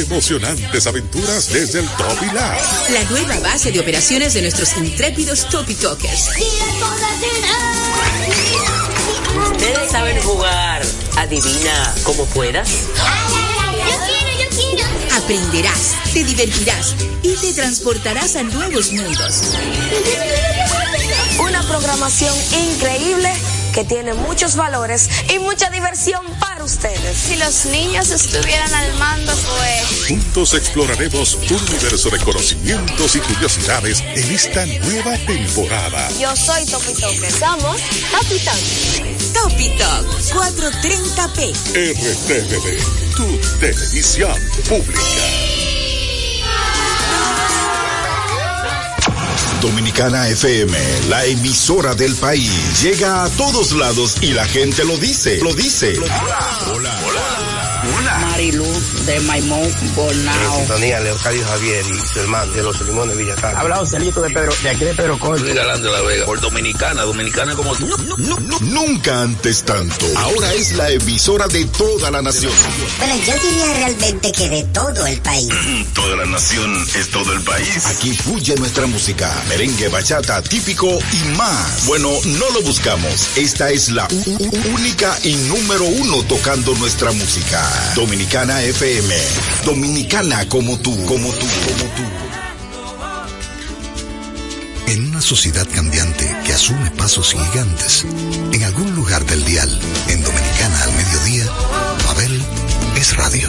emocionantes aventuras desde el Topi Lab. La nueva base de operaciones de nuestros intrépidos Topi Talkers. Ustedes saben jugar. Adivina como puedas. Yo quiero, yo quiero. Aprenderás, te divertirás y te transportarás a nuevos mundos. Una programación increíble que tiene muchos valores y mucha diversión. Si los niños estuvieran al mando, pues... Juntos exploraremos un universo de conocimientos y curiosidades en esta nueva temporada. Yo soy Topi Toque. Somos Topi Toque. Topi Talk 430p. RTVD, tu televisión pública. Dominicana FM, la emisora del país, llega a todos lados y la gente lo dice, lo dice. Hola, hola, Marilu de Maimón Bonao. sintonía Leocadio Javier y su hermano de los Limones Villatán. Habla Joselito de Pedro, de aquí de Pedro Corto. Luis Galán de la Vega, por Dominicana, Dominicana como tú. Nunca antes tanto. Ahora es la emisora de toda la nación. Bueno, yo diría realmente que de todo el país. Toda la nación es todo el país. Aquí fluye nuestra música, merengue, bachata, típico y más. Bueno, no lo buscamos. Esta es la única y número uno tocando nuestra música. Dominicana FM. Dominicana como tú, como tú, como tú. Sociedad cambiante que asume pasos gigantes, en algún lugar del dial, en Dominicana al mediodía, Babel es radio.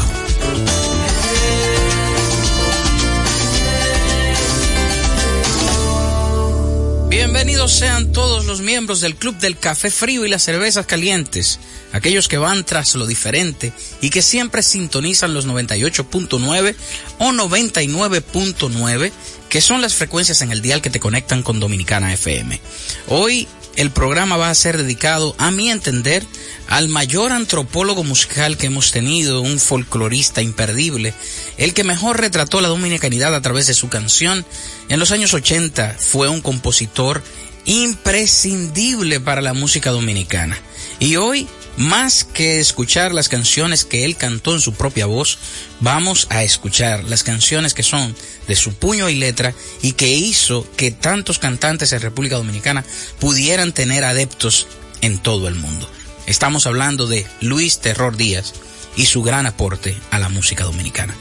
Bienvenidos sean todos los miembros del Club del Café Frío y las Cervezas Calientes, aquellos que van tras lo diferente y que siempre sintonizan los 98.9 o 99.9, que son las frecuencias en el dial que te conectan con Dominicana FM. Hoy el programa va a ser dedicado, a mi entender, al mayor antropólogo musical que hemos tenido, un folclorista imperdible, el que mejor retrató la dominicanidad a través de su canción. En los años 80 fue un compositor imprescindible para la música dominicana. Y hoy, más que escuchar las canciones que él cantó en su propia voz, vamos a escuchar las canciones que son de su puño y letra y que hizo que tantos cantantes en República Dominicana pudieran tener adeptos en todo el mundo. Estamos hablando de Luis Terror Díaz y su gran aporte a la música dominicana.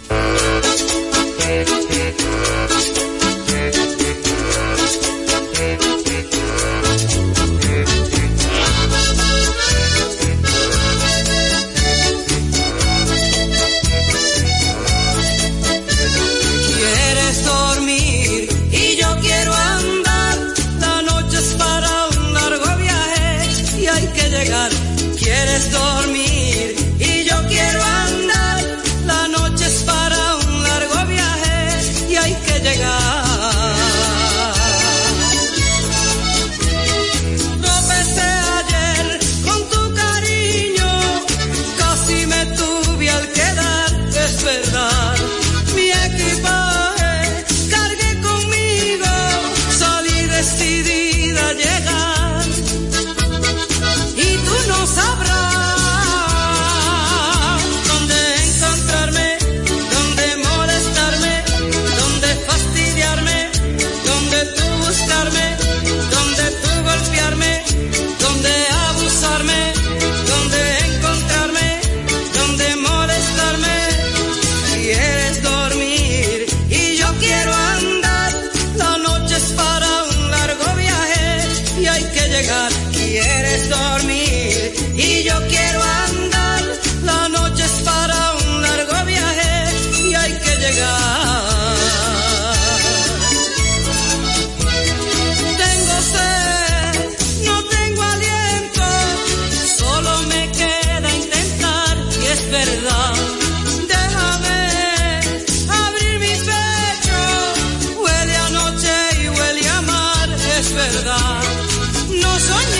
No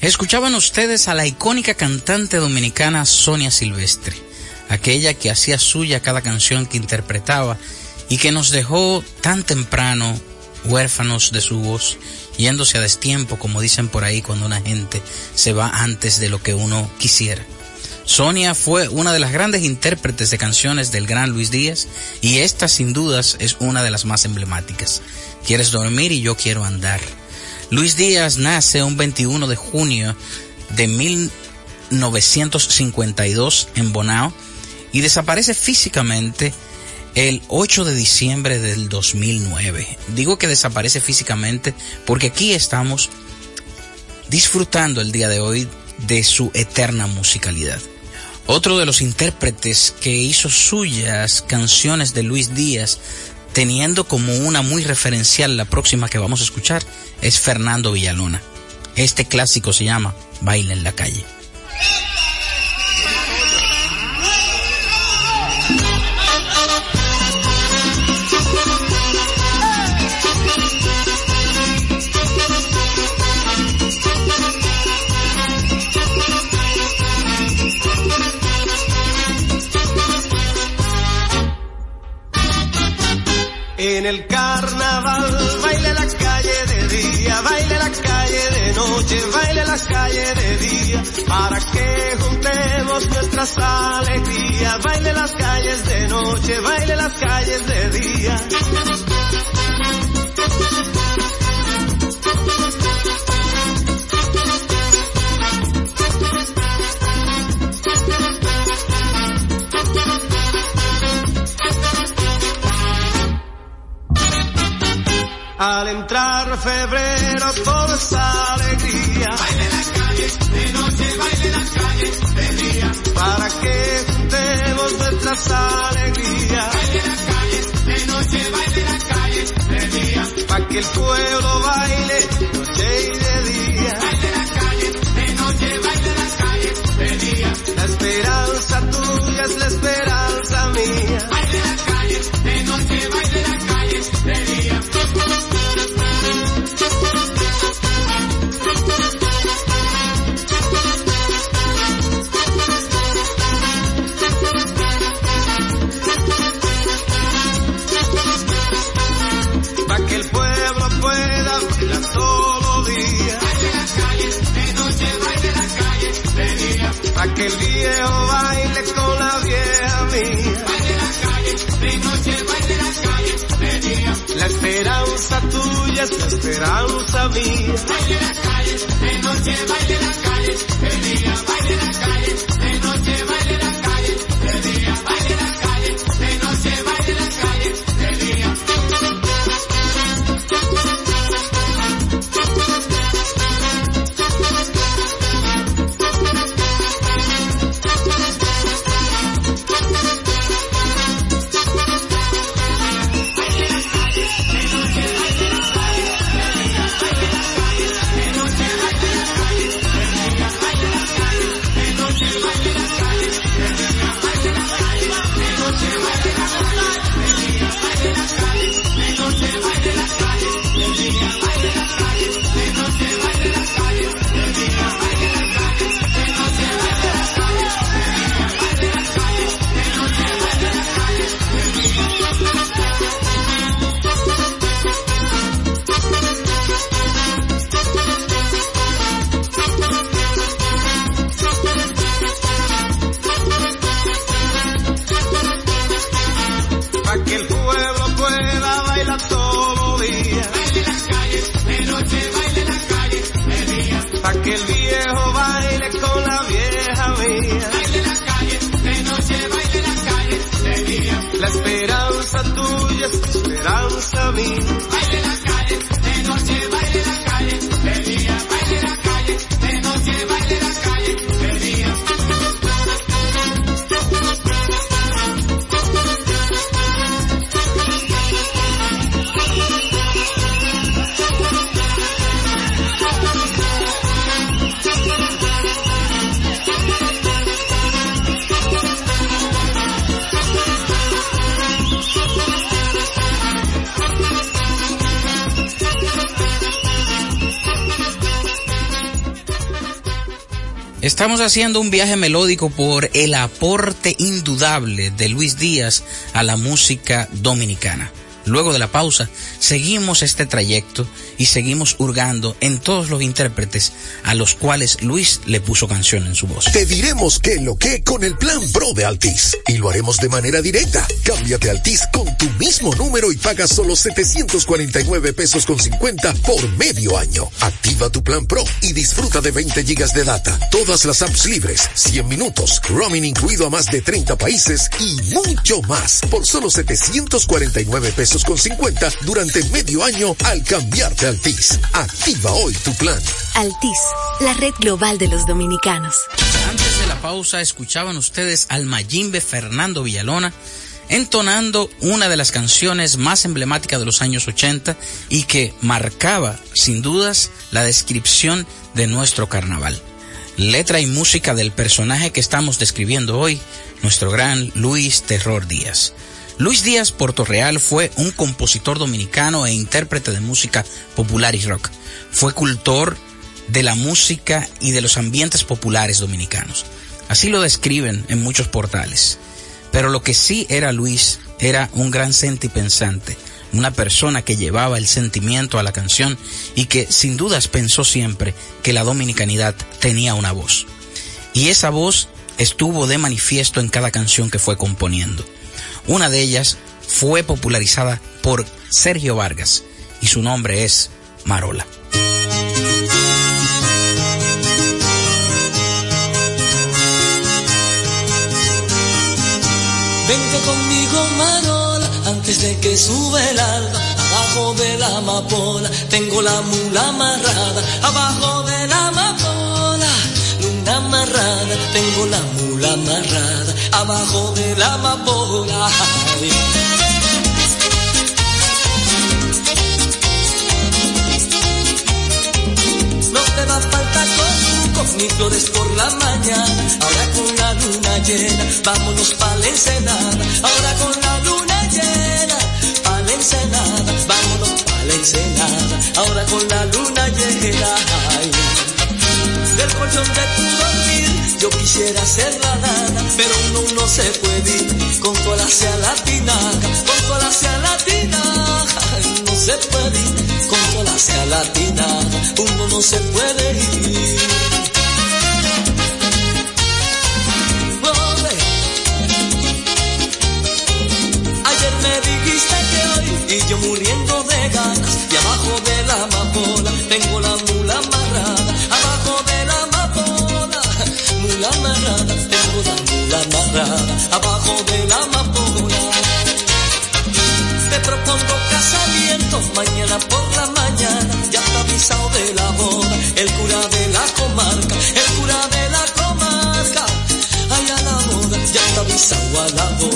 Escuchaban ustedes a la icónica cantante dominicana Sonia Silvestre, aquella que hacía suya cada canción que interpretaba y que nos dejó tan temprano huérfanos de su voz, yéndose a destiempo, como dicen por ahí cuando una gente se va antes de lo que uno quisiera. Sonia fue una de las grandes intérpretes de canciones del gran Luis Díaz y esta sin dudas es una de las más emblemáticas. Quieres dormir y yo quiero andar. Luis Díaz nace un 21 de junio de 1952 en Bonao y desaparece físicamente el 8 de diciembre del 2009. Digo que desaparece físicamente porque aquí estamos disfrutando el día de hoy de su eterna musicalidad. Otro de los intérpretes que hizo suyas canciones de Luis Díaz, teniendo como una muy referencial la próxima que vamos a escuchar, es Fernando Villalona. Este clásico se llama Baile en la calle. En el carnaval baile la calle de día, baile la calle de noche, baile la calle de día, para que juntemos nuestras alegrías, baile las calles de noche, baile las calles de día. Al entrar febrero todo es alegría. Baile las calles de noche, baile las calles de día. Para que juntemos nuestras alegrías. Baile las calles de noche, baile las calles de día. Para que el pueblo baile noche y de día. Baile las calles de noche, baile las calles de día. La esperanza tuya es la esperanza mía. Que el viejo baile con la vieja mía. Baile las calles de noche, baile las calles de día. La esperanza tuya es la esperanza mía. Baile las calles de noche, baile las calles de día. Baile las calles de noche, Estamos haciendo un viaje melódico por el aporte indudable de Luis Díaz a la música dominicana. Luego de la pausa, seguimos este trayecto y seguimos hurgando en todos los intérpretes a los cuales Luis le puso canción en su voz. Te diremos qué lo que con el plan Pro de Altis y lo haremos de manera directa. Cámbiate a Altis con tu mismo número y paga solo 749 pesos con 50 por medio año. Activa tu plan Pro y disfruta de 20 gigas de data, todas las apps libres, 100 minutos, roaming incluido a más de 30 países y mucho más por solo 749 pesos con 50 durante medio año al cambiarte a Altis. Activa hoy tu plan. Altis, la red global de los dominicanos. Antes de la pausa escuchaban ustedes al Mayimbe Fernando Villalona entonando una de las canciones más emblemáticas de los años 80 y que marcaba, sin dudas, la descripción de nuestro carnaval. Letra y música del personaje que estamos describiendo hoy, nuestro gran Luis Terror Díaz. Luis Díaz Portorreal fue un compositor dominicano e intérprete de música popular y rock. Fue cultor de la música y de los ambientes populares dominicanos. Así lo describen en muchos portales. Pero lo que sí era Luis era un gran sentipensante, una persona que llevaba el sentimiento a la canción y que sin dudas pensó siempre que la dominicanidad tenía una voz. Y esa voz estuvo de manifiesto en cada canción que fue componiendo. Una de ellas fue popularizada por Sergio Vargas y su nombre es Marola. Conmigo, Marola, antes de que sube el alba. Abajo de la amapola, tengo la mula amarrada. Abajo de la amapola, luna amarrada, tengo la mula amarrada. Abajo de la amapola. Ni flores por la mañana. Ahora con la luna llena, vámonos pa' la ensenada. Ahora con la luna llena, pa' la ensenada. Vámonos pa' la ensenada. Ahora con la luna llena. Ay. Del colchón de tu dormir, yo quisiera ser la nada, pero uno no se puede ir con toda la sea latina, con toda la sea No se puede ir con toda la sea latina, uno no se puede ir. Y yo muriendo de ganas. Y abajo de la amapola tengo la mula amarrada. Abajo de la amapola mula amarrada tengo la mula amarrada. Abajo de la amapola te propongo casamiento mañana por la mañana. Ya está avisado de la boda el cura de la comarca el cura de la comarca. Ay a la boda ya está avisado a la boda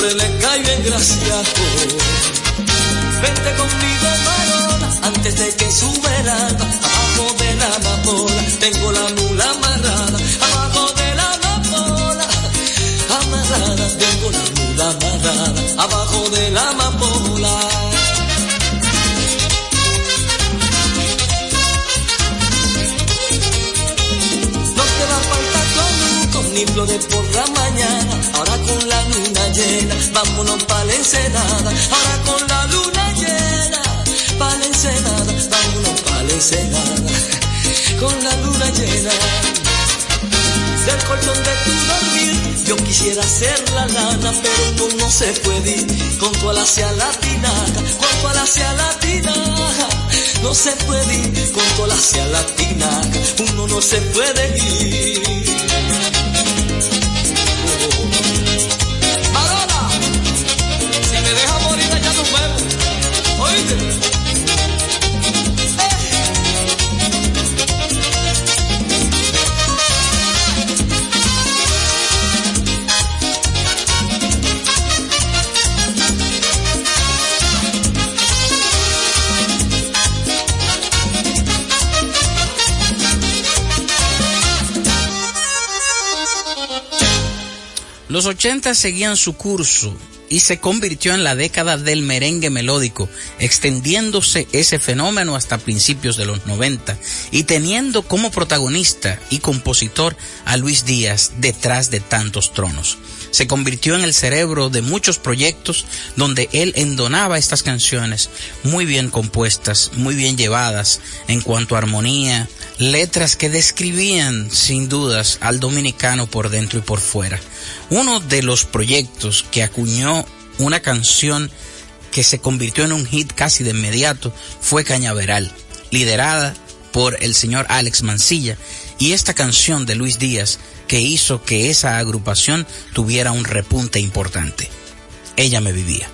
siempre le caigo en gracia. oh. Vente conmigo, Marola, antes de que sube el alba, abajo de la amapola, tengo la mula amarrada, abajo de la amapola, amarrada, tengo la mula amarrada, abajo de la amapola. No te va a faltar con ni flores por la mañana, vámonos pa' la ensenada, ahora con la luna llena, pa' la ensenada, vámonos pa' la ensenada, con la luna llena del colchón de tu dormir. Yo quisiera ser la lana, pero uno no se puede ir con tu alacia latina, con tu alacia latina. No se puede ir con tu alacia latina, uno no se puede ir. Los 80 seguían su curso y se convirtió en la década del merengue melódico, extendiéndose ese fenómeno hasta principios de los 90 y teniendo como protagonista y compositor a Luis Díaz detrás de tantos tronos. Se convirtió en el cerebro de muchos proyectos donde él endonaba estas canciones muy bien compuestas, muy bien llevadas en cuanto a armonía, letras que describían sin dudas al dominicano por dentro y por fuera. Uno de los proyectos que acuñó una canción que se convirtió en un hit casi de inmediato fue Cañaveral, liderada por el señor Alex Mancilla, y esta canción de Luis Díaz que hizo que esa agrupación tuviera un repunte importante. Ella me vivía.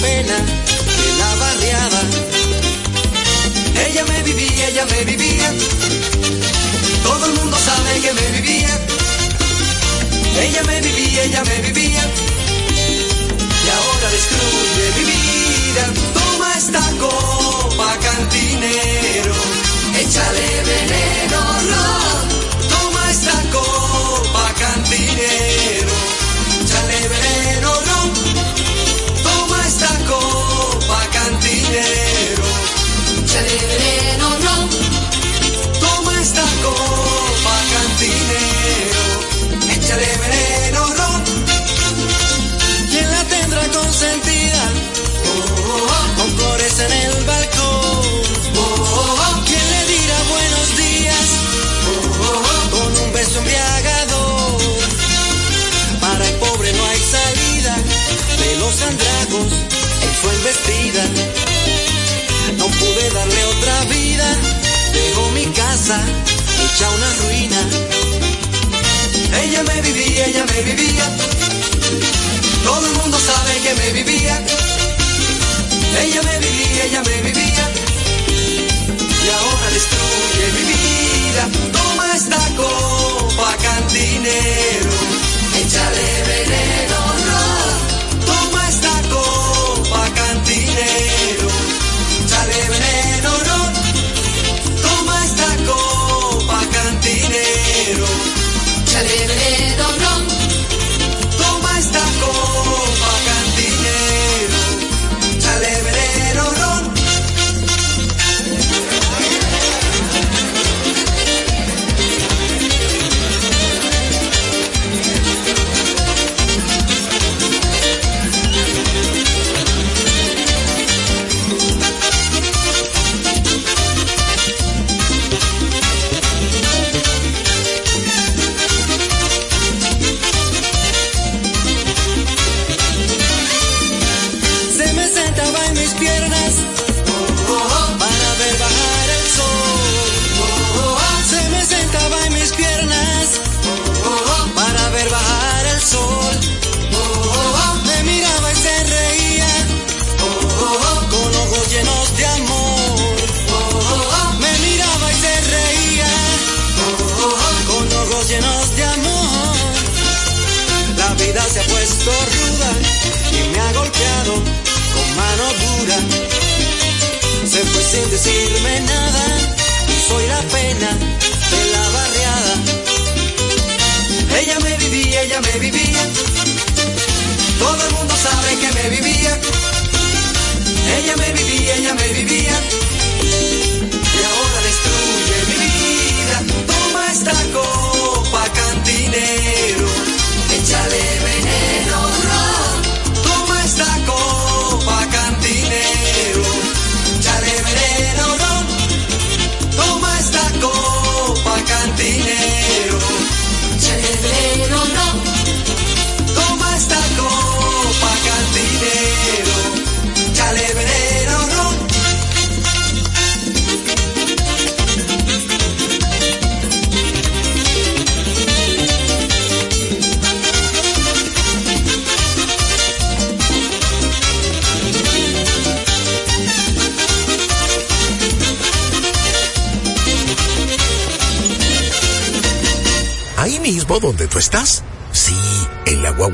Pena la barriada. Ella me vivía, ella me vivía. Todo el mundo sabe que me vivía. Ella me vivía, ella me vivía. Y ahora destruye mi vida. Toma esta copa, cantinero. Échale veneno, ron. En el balcón. ¿Quién le dirá buenos días? Con un beso embriagador. Para el pobre no hay salida de los andragos en su embestida. No pude darle otra vida, dejó mi casa hecha una ruina. Ella me vivía, ella me vivía, todo el mundo sabe que me vivía. Ella me vivía, ella me vivía, y ahora destruye mi vida. Toma esta copa, cantinero, échale veneno,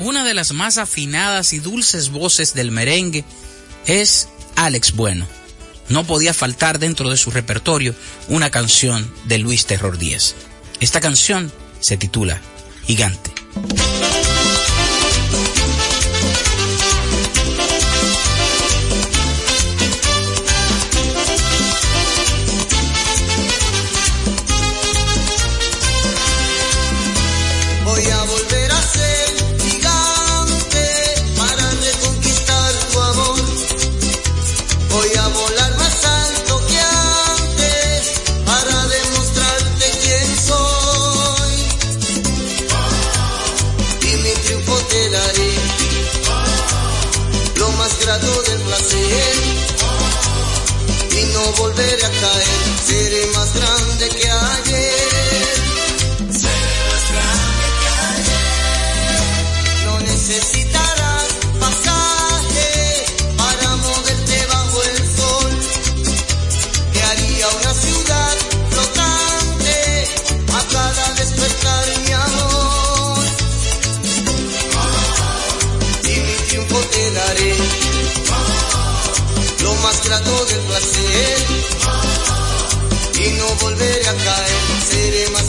Una de las más afinadas y dulces voces del merengue es Alex Bueno. No podía faltar dentro de su repertorio una canción de Luis Terror Díaz. Esta canción se titula Gigante. Caer, seré más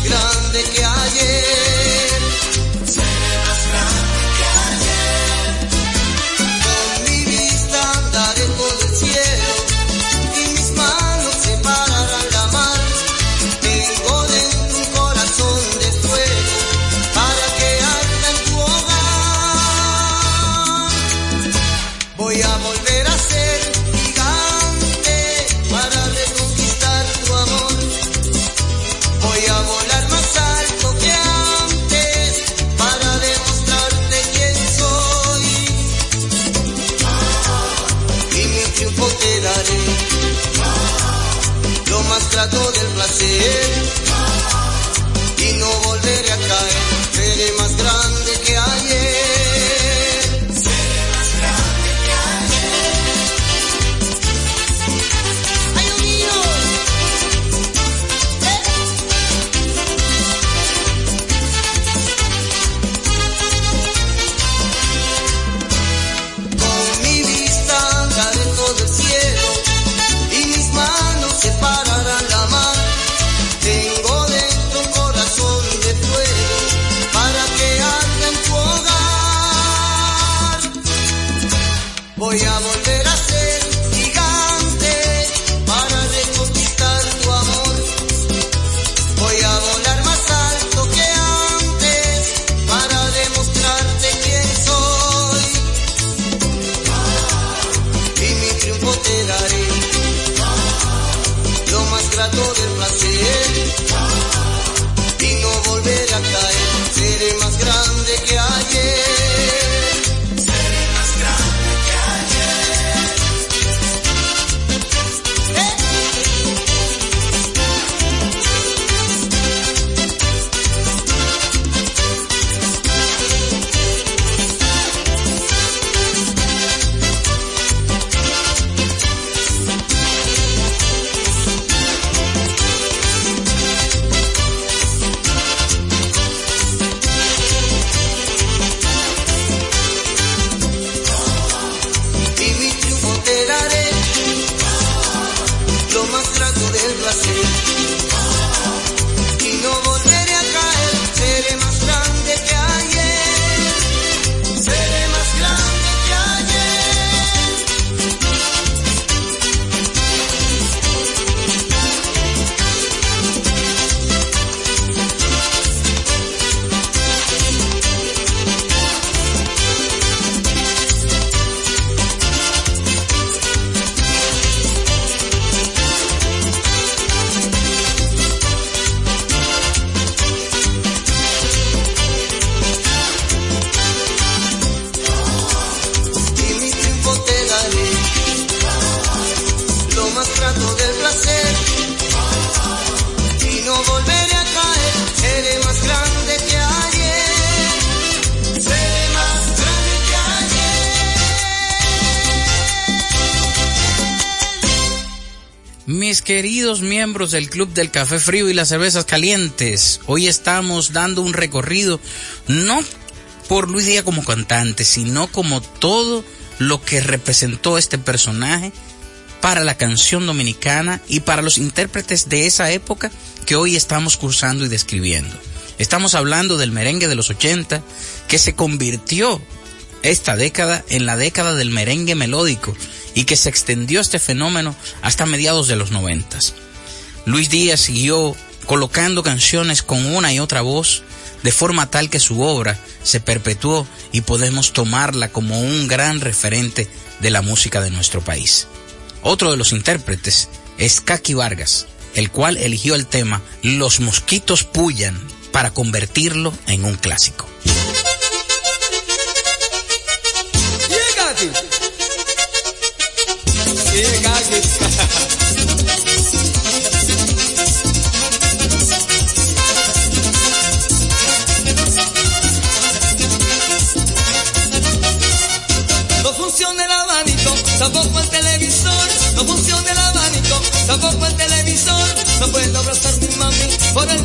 tierra queridos miembros del Club del Café Frío y las Cervezas Calientes. Hoy estamos dando un recorrido no por Luis Díaz como cantante, sino como todo lo que representó este personaje para la canción dominicana y para los intérpretes de esa época que hoy estamos cursando y describiendo. Estamos hablando del merengue de los 80 que se convirtió esta década en la década del merengue melódico y que se extendió este fenómeno hasta mediados de los noventas. Luis Díaz siguió colocando canciones con una y otra voz de forma tal que su obra se perpetuó y podemos tomarla como un gran referente de la música de nuestro país. Otro de los intérpretes es Kaki Vargas, el cual eligió el tema Los mosquitos pullan para convertirlo en un clásico. Tampoco el televisor. No funciona el abanico, tampoco el televisor. No puedo abrazar mi mami por el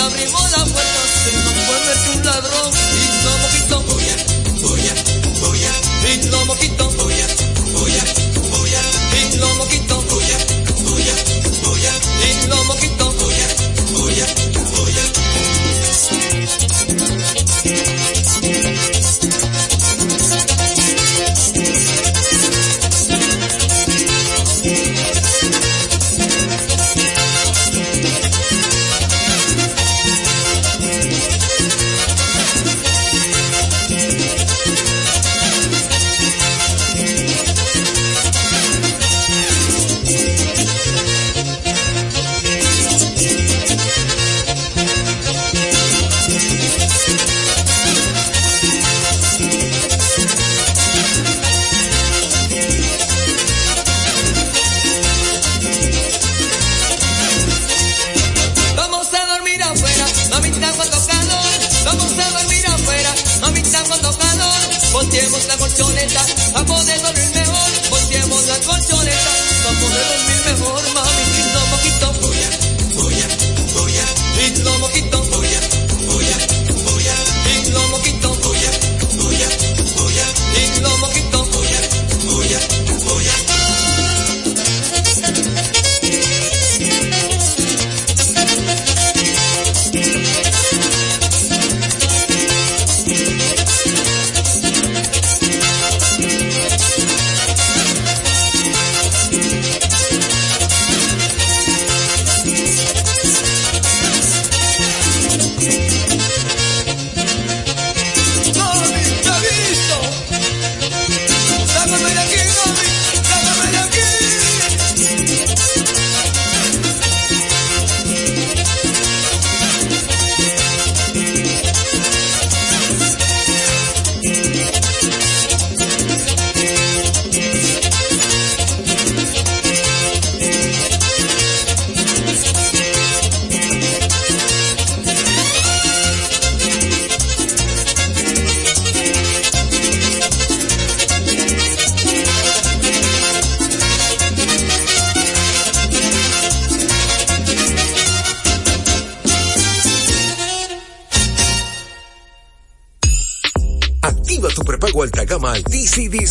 Abrimos la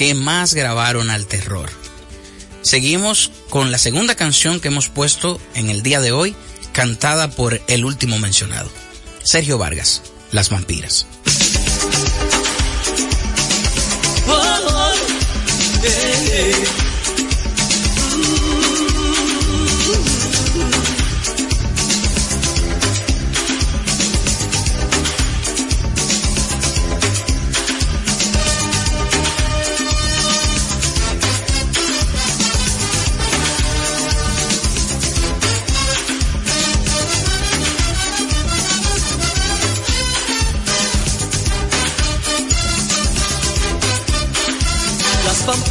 que más grabaron al terror. Seguimos con la segunda canción que hemos puesto en el día de hoy, cantada por el último mencionado, Sergio Vargas, Las Vampiras.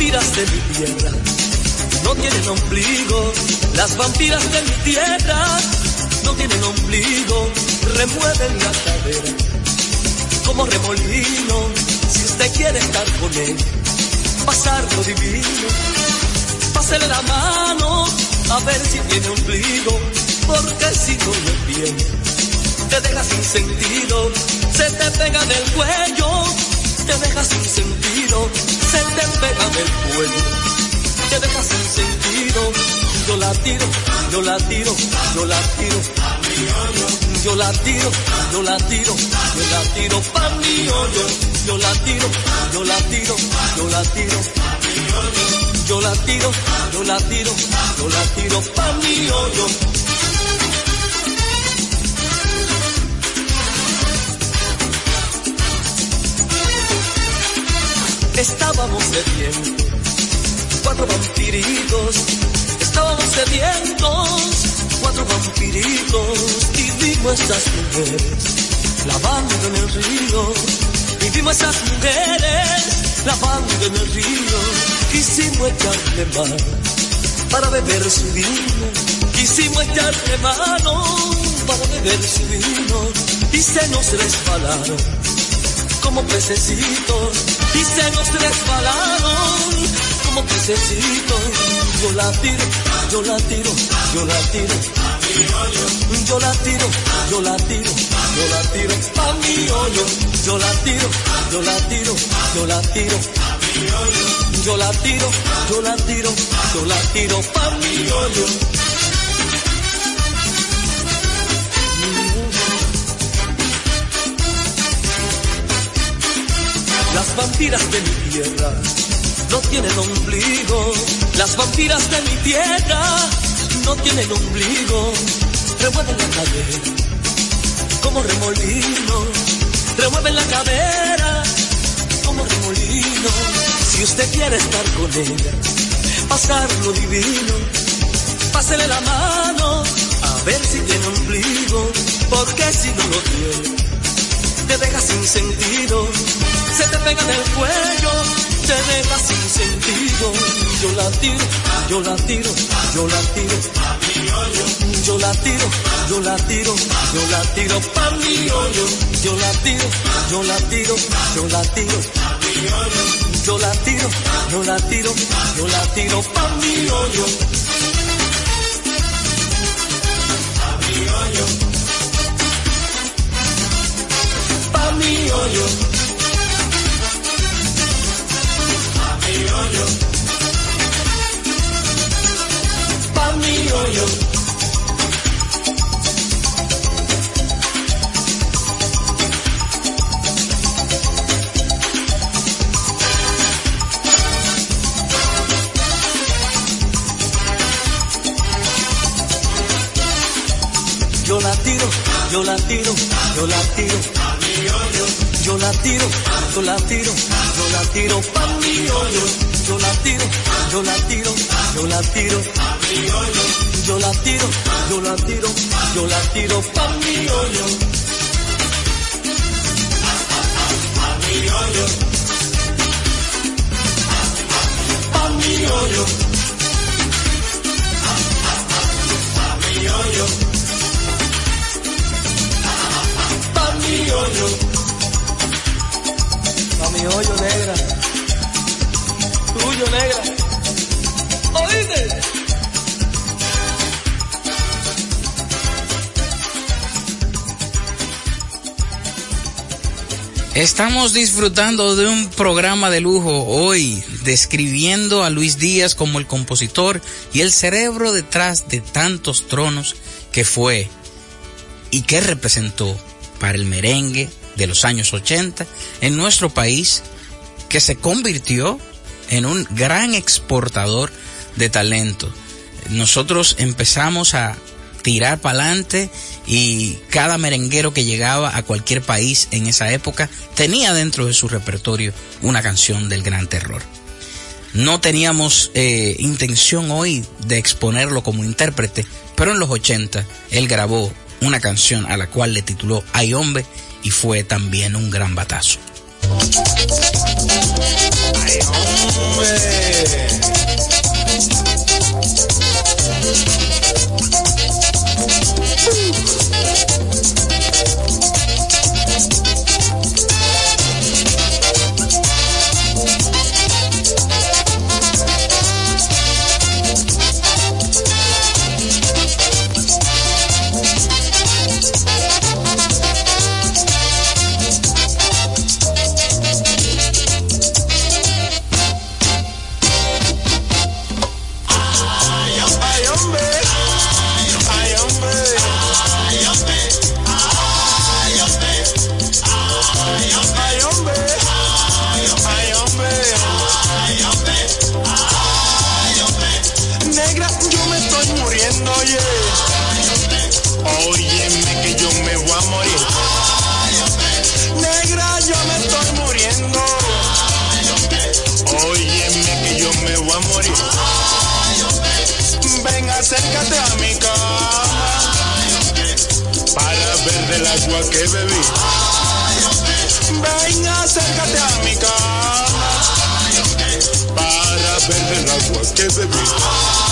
Vampiras de mi tierra no tienen ombligo. Las vampiras de mi tierra no tienen ombligo. Remueven la cadera como remolino. Si usted quiere estar con él, pasarlo divino. Pásele la mano a ver si tiene ombligo. Porque si no lo tiene, te deja sin sentido. Se te pega del cuello, te deja sin sentido. Se te pega del cuello, te deja sin sentido. Yo la tiro, yo la tiro, yo la tiro. Yo la tiro, yo la tiro, yo la tiro pa' mi hoyo. Yo la tiro, yo la tiro, yo la tiro. Yo la tiro, yo la tiro, yo la tiro pa' mi hoyo. Estábamos sedientos, cuatro vampiritos. Estábamos sedientos, cuatro vampiritos. Y vimos esas mujeres lavando en el río. Y vimos esas mujeres lavando en el río. Quisimos echarle mano para beber su vino. Quisimos echarle mano para beber su vino. Y se nos resbalaron como pececitos y se nos resbalaron como pececitos. Yo la tiro, yo la tiro, yo la tiro. Yo la tiro, yo la tiro, yo la tiro pa' mi hoyo. Yo la tiro, yo la tiro, yo la tiro. Yo la tiro, yo la tiro, yo la tiro pa' mi hoyo. Vampiras de mi tierra no tienen ombligo. Las vampiras de mi tierra no tienen ombligo. Remueven la cadera como remolino. Remueven la cadera como remolino. Si usted quiere estar con ella, pasarlo divino, pásele la mano a ver si tiene ombligo. Porque si no lo tiene, te deja sin sentido se te pega en el cuello, te deja sin sentido. Yo la tiro, yo la tiro, yo la tiro. Yo la tiro, yo la tiro, yo la tiro pa' mi hoyo. Yo la tiro, yo la tiro, yo la tiro. Yo la tiro, yo la tiro, yo la tiro pa' mi hoyo. Pa' mi hoyo. yo la tiro, yo la tiro, pa mi hoyo. Yo la tiro, yo la tiro, yo la tiro pa mi hoyo. Yo la tiro, yo la tiro, yo la tiro pa mi hoyo. Yo la tiro, yo la tiro, yo la tiro pa mi hoyo. Pa mi hoyo. Pa mi hoyo. A mi hoyo negra. Tuyo negra. Estamos disfrutando de un programa de lujo hoy, describiendo a Luis Díaz como el compositor y el cerebro detrás de tantos tronos que fue y que representó para el merengue de los años 80 en nuestro país, que se convirtió en un gran exportador de talento. Nosotros empezamos a tirar para adelante y cada merenguero que llegaba a cualquier país en esa época tenía dentro de su repertorio una canción del gran terror. No teníamos eh, intención hoy de exponerlo como intérprete, pero en los 80 él grabó una canción a la cual le tituló Ay hombre y fue también un gran batazo. Hombre. Ven, acércate a mi cama para ver del agua que bebí. Ay.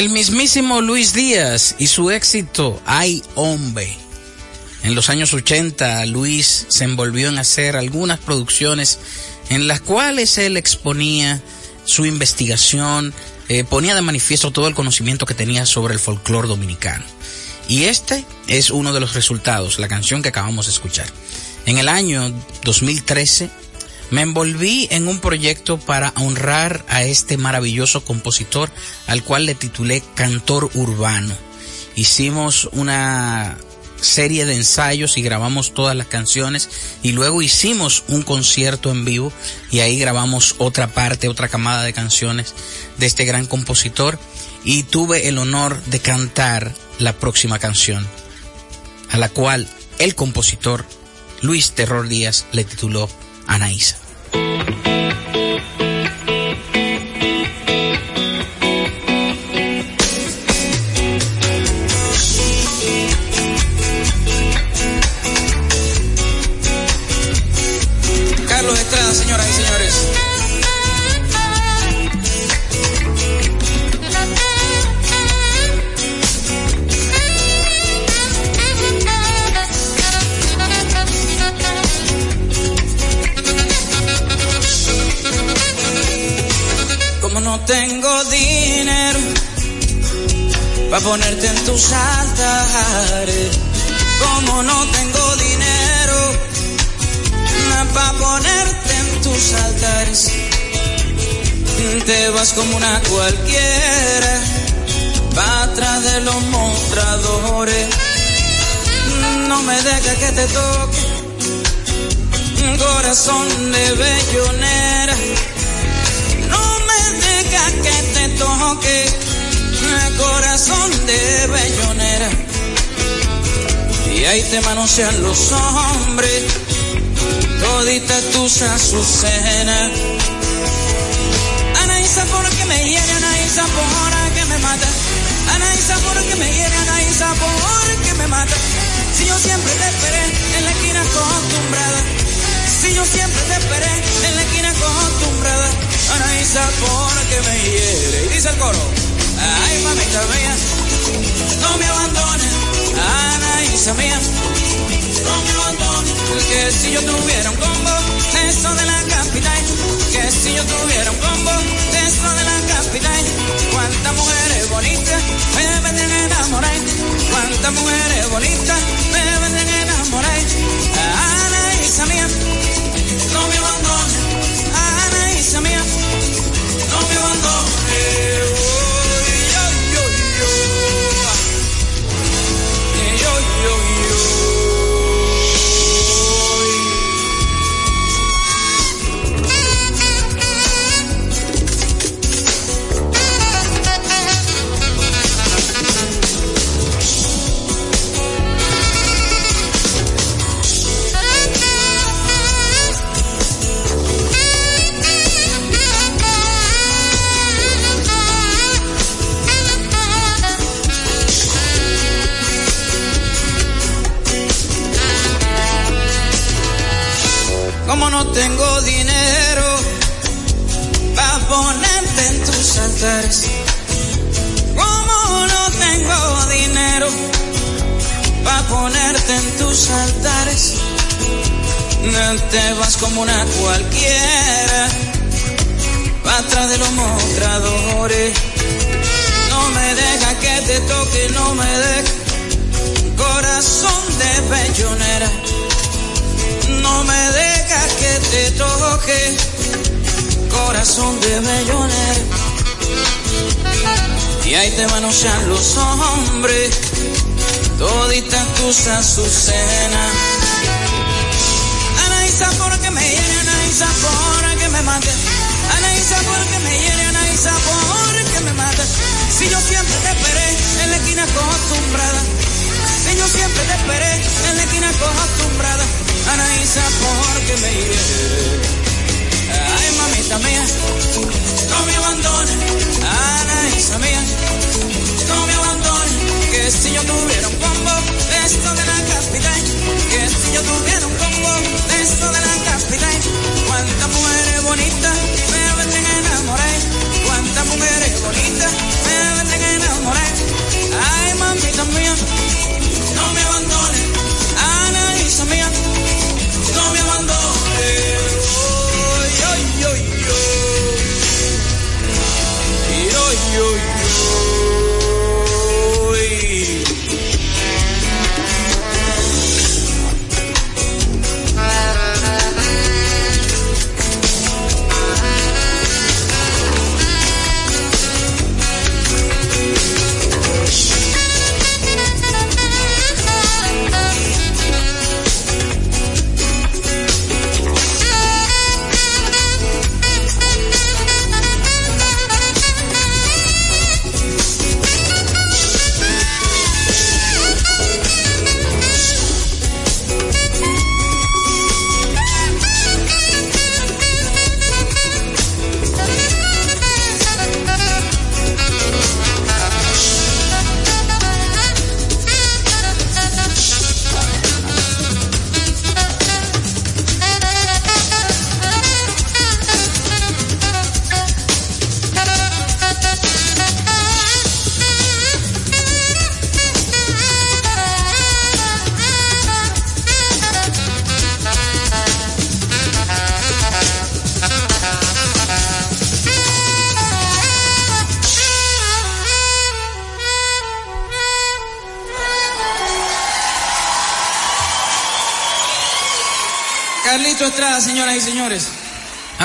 El mismísimo Luis Díaz y su éxito Ay hombre. En los años 80, Luis se envolvió en hacer algunas producciones en las cuales él exponía su investigación, eh, ponía de manifiesto todo el conocimiento que tenía sobre el folclore dominicano. Y este es uno de los resultados, la canción que acabamos de escuchar. En el año 2013 me envolví en un proyecto para honrar a este maravilloso compositor al cual le titulé Cantor Urbano. Hicimos una serie de ensayos y grabamos todas las canciones y luego hicimos un concierto en vivo y ahí grabamos otra parte, otra camada de canciones de este gran compositor y tuve el honor de cantar la próxima canción a la cual el compositor Luis Terror Díaz le tituló Anaísa. Para ponerte en tus altares, como no tengo dinero para ponerte en tus altares. Te vas como una cualquiera, va atrás de los mostradores. No me dejes que te toque, corazón de bellonera. No me dejes que te toque, corazón de bellonera. Y ahí te manosean los hombres todita tus azucenas. Anaísa porque me hiere, Anaísa porque me mata. Anaísa porque me hiere, Anaísa porque me mata. Si yo siempre te esperé en la esquina acostumbrada. Si yo siempre te esperé en la esquina acostumbrada. Anaísa porque me hiere. Y dice el coro. Ay, mamita mía, no me abandones. Anaísa mía, no me abandones. Que si yo tuviera un combo, eso de la capital. Que si yo tuviera un combo, eso de la capital. Cuántas mujeres bonitas me venden enamorar. Cuántas mujeres bonitas me venden enamorar. Anaísa mía,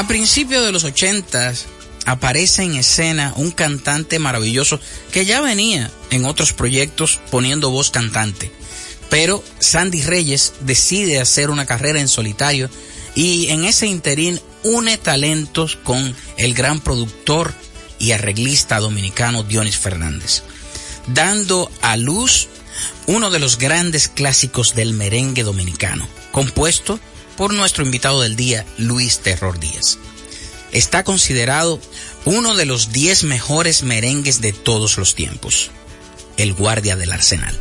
A principios de los ochentas aparece en escena un cantante maravilloso que ya venía en otros proyectos poniendo voz cantante. Pero Sandy Reyes decide hacer una carrera en solitario y en ese interín une talentos con el gran productor y arreglista dominicano Dionis Fernández, dando a luz uno de los grandes clásicos del merengue dominicano, compuesto por nuestro invitado del día, Luis Terror Díaz. Está considerado uno de los 10 mejores merengues de todos los tiempos, el guardia del arsenal.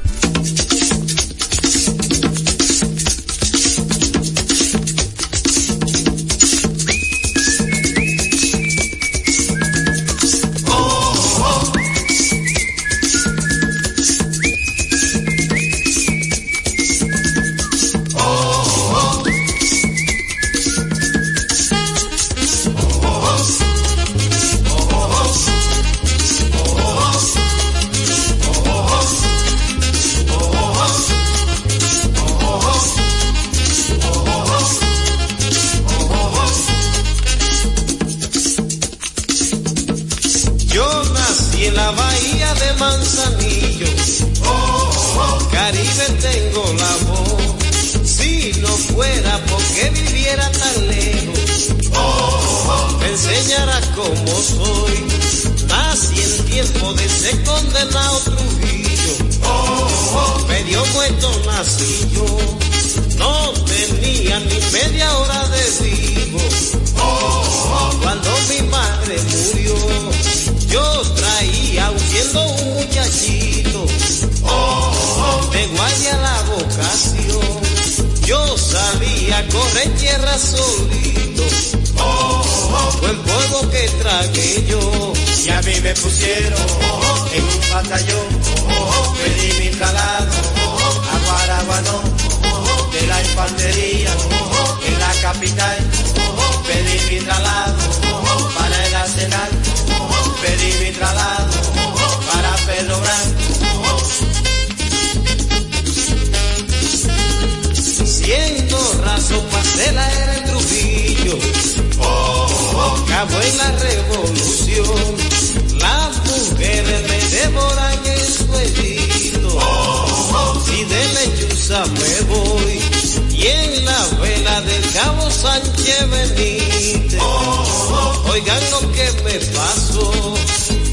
Sánchez Benítez. Oigan lo que me pasó.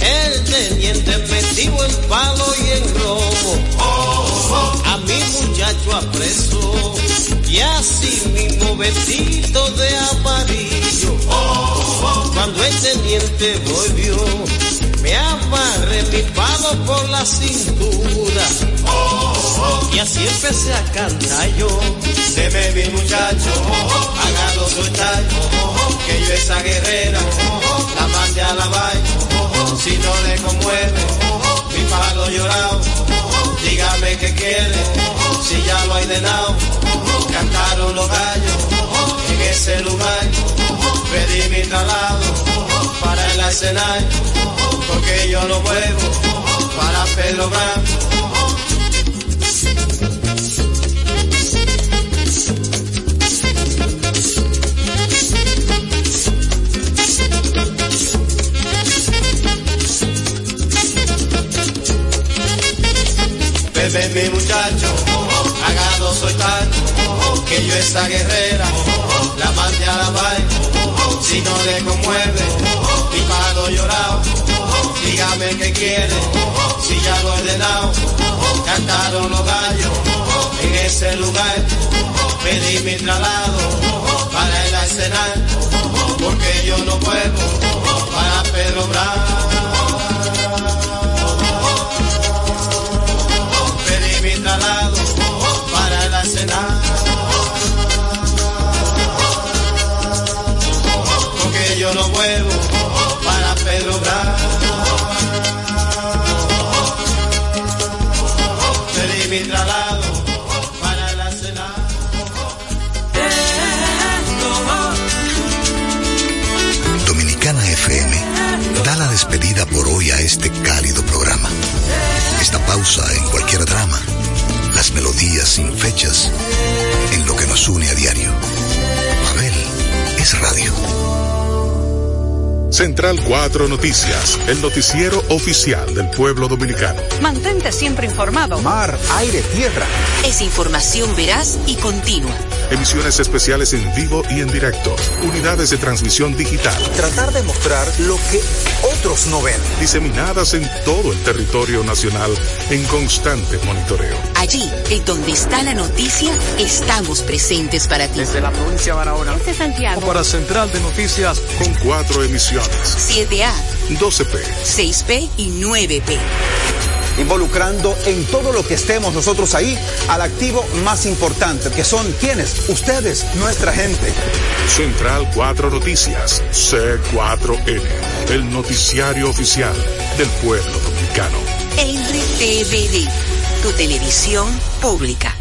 El teniente metido en palo y en robo. A mi muchacho apresó. Y así mismo vestido de amarillo. Cuando el teniente volvió, me amarré mi palo por la cintura. Y así empecé a cantar yo. Deme mi muchacho, hágalo soltar, que yo esa guerrera la mande a la vaina. Si no le conmueve, mi palo llorado, dígame qué quiere, si ya lo hay de lado. Cantaron los gallos en ese lugar, pedí mi traslado para el escenario, porque yo lo muevo para Pedro Branco. Bebe mi muchacho, hagado soy tal, que yo esa guerrera la mande a la vaina. Si no le conmueve, mi palo llorado, dígame qué quiere, si ya lo he ordenado. Cantaron los gallos en ese lugar, pedí mi traslado para el arsenal, porque yo no puedo para Pedro Bravo. pedí mi traslado para el arsenal. Porque yo no vuelvo pausa en cualquier drama, las melodías sin fechas, en lo que nos une a diario. Sabel es radio. Central 4 Noticias, el noticiero oficial del pueblo dominicano. Mantente siempre informado. Mar, aire, tierra. Es información veraz y continua. Emisiones especiales en vivo y en directo. Unidades de transmisión digital. Tratar de mostrar lo que otros no ven. Diseminadas en todo el territorio nacional en constante monitoreo. Allí, en donde está la noticia, estamos presentes para ti. Desde la provincia de Barahona. Este Santiago. Para Central de Noticias. Con cuatro emisiones. 7A, 12P, 6P y 9P. Involucrando en todo lo que estemos nosotros ahí al activo más importante, que son quienes, ustedes, nuestra gente. Central 4 Noticias, C4N, el noticiario oficial del pueblo dominicano. RTVD, tu televisión pública.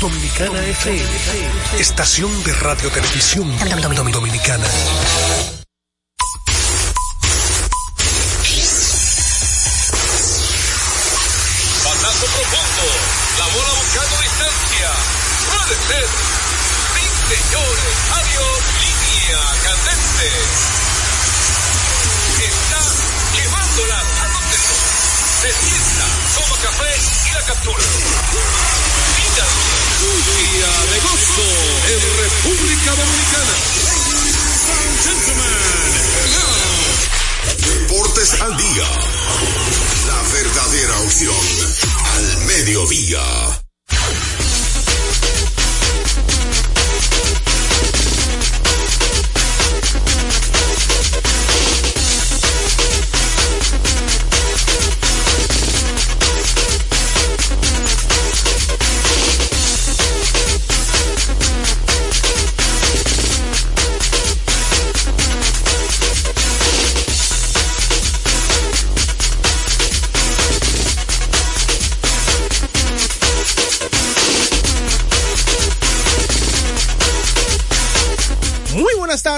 Dominicana FM, estación de radio televisión dominicana. Pasazo profundo, la bola buscando distancia. Puede ser. Sí, señores, adiós, línea candente. Está llevándola a no. Se sienta, toma café y la captura. En República Dominicana. Ladies and gentlemen. Deportes al día. La verdadera opción al mediodía.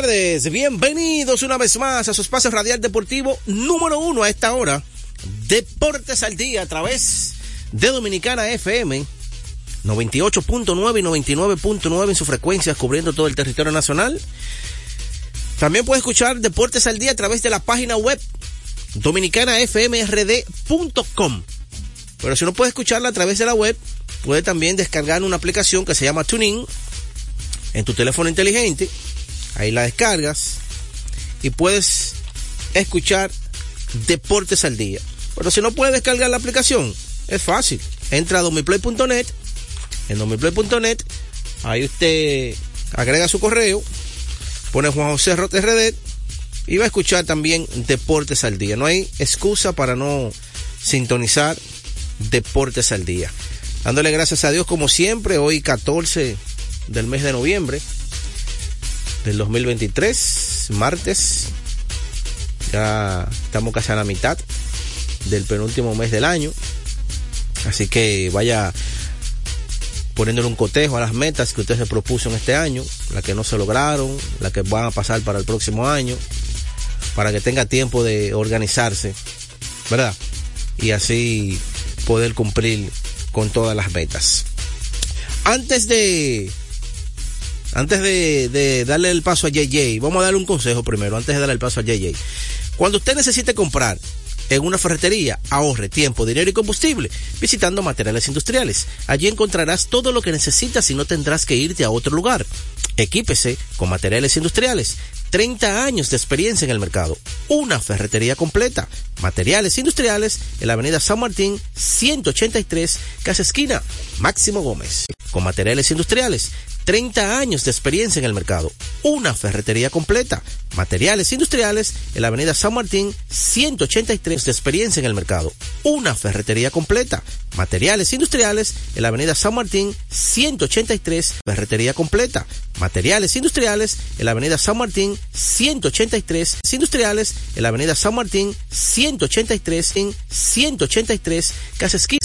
Bienvenidos una vez más a su espacio radial deportivo número uno a esta hora. Deportes al día a través de Dominicana FM 98.9 y 99.9 en sus frecuencias cubriendo todo el territorio nacional. También puede escuchar Deportes al día a través de la página web dominicanafmrd.com. Pero si no puede escucharla a través de la web, puede también descargar una aplicación que se llama TuneIn en tu teléfono inteligente. Ahí la descargas y puedes escuchar Deportes al Día. Pero si no puedes descargar la aplicación, es fácil. Entra a domiplay.net. En domiplay.net, ahí usted agrega su correo, pone Juan José Rotes RD y va a escuchar también Deportes al Día. No hay excusa para no sintonizar Deportes al Día. Dándole gracias a Dios como siempre, hoy 14 del mes de noviembre del 2023, martes. Ya estamos casi a la mitad del penúltimo mes del año. Así que vaya poniéndole un cotejo a las metas que usted se propuso este año, las que no se lograron, las que van a pasar para el próximo año, para que tenga tiempo de organizarse, ¿verdad? Y así poder cumplir con todas las metas. Antes de antes de, darle el paso a JJ, vamos a darle un consejo primero, antes de darle el paso a JJ. Cuando usted necesite comprar en una ferretería, ahorre tiempo, dinero y combustible visitando materiales industriales. Allí encontrarás todo lo que necesitas y no tendrás que irte a otro lugar. Equípese con materiales industriales. 30 años de experiencia en el mercado. Una ferretería completa. Materiales industriales en la avenida San Martín 183, casa esquina, Máximo Gómez. Con materiales industriales, 30 años de experiencia en el mercado. Una ferretería completa. Materiales industriales en la avenida San Martín 183 de experiencia en el mercado. Una ferretería completa. Materiales industriales en la avenida San Martín 183, ferretería completa. Materiales industriales en la avenida San Martín 183, industriales en la avenida San Martín 183 en 183, casa esquina